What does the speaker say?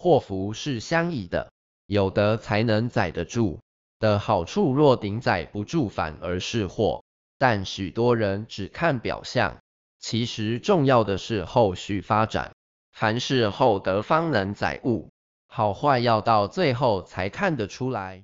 祸福是相宜的，有德才能载得住。的好处若顶载不住，反而是祸。但许多人只看表象，其实重要的是后续发展。凡事厚德方能载物，好坏要到最后才看得出来。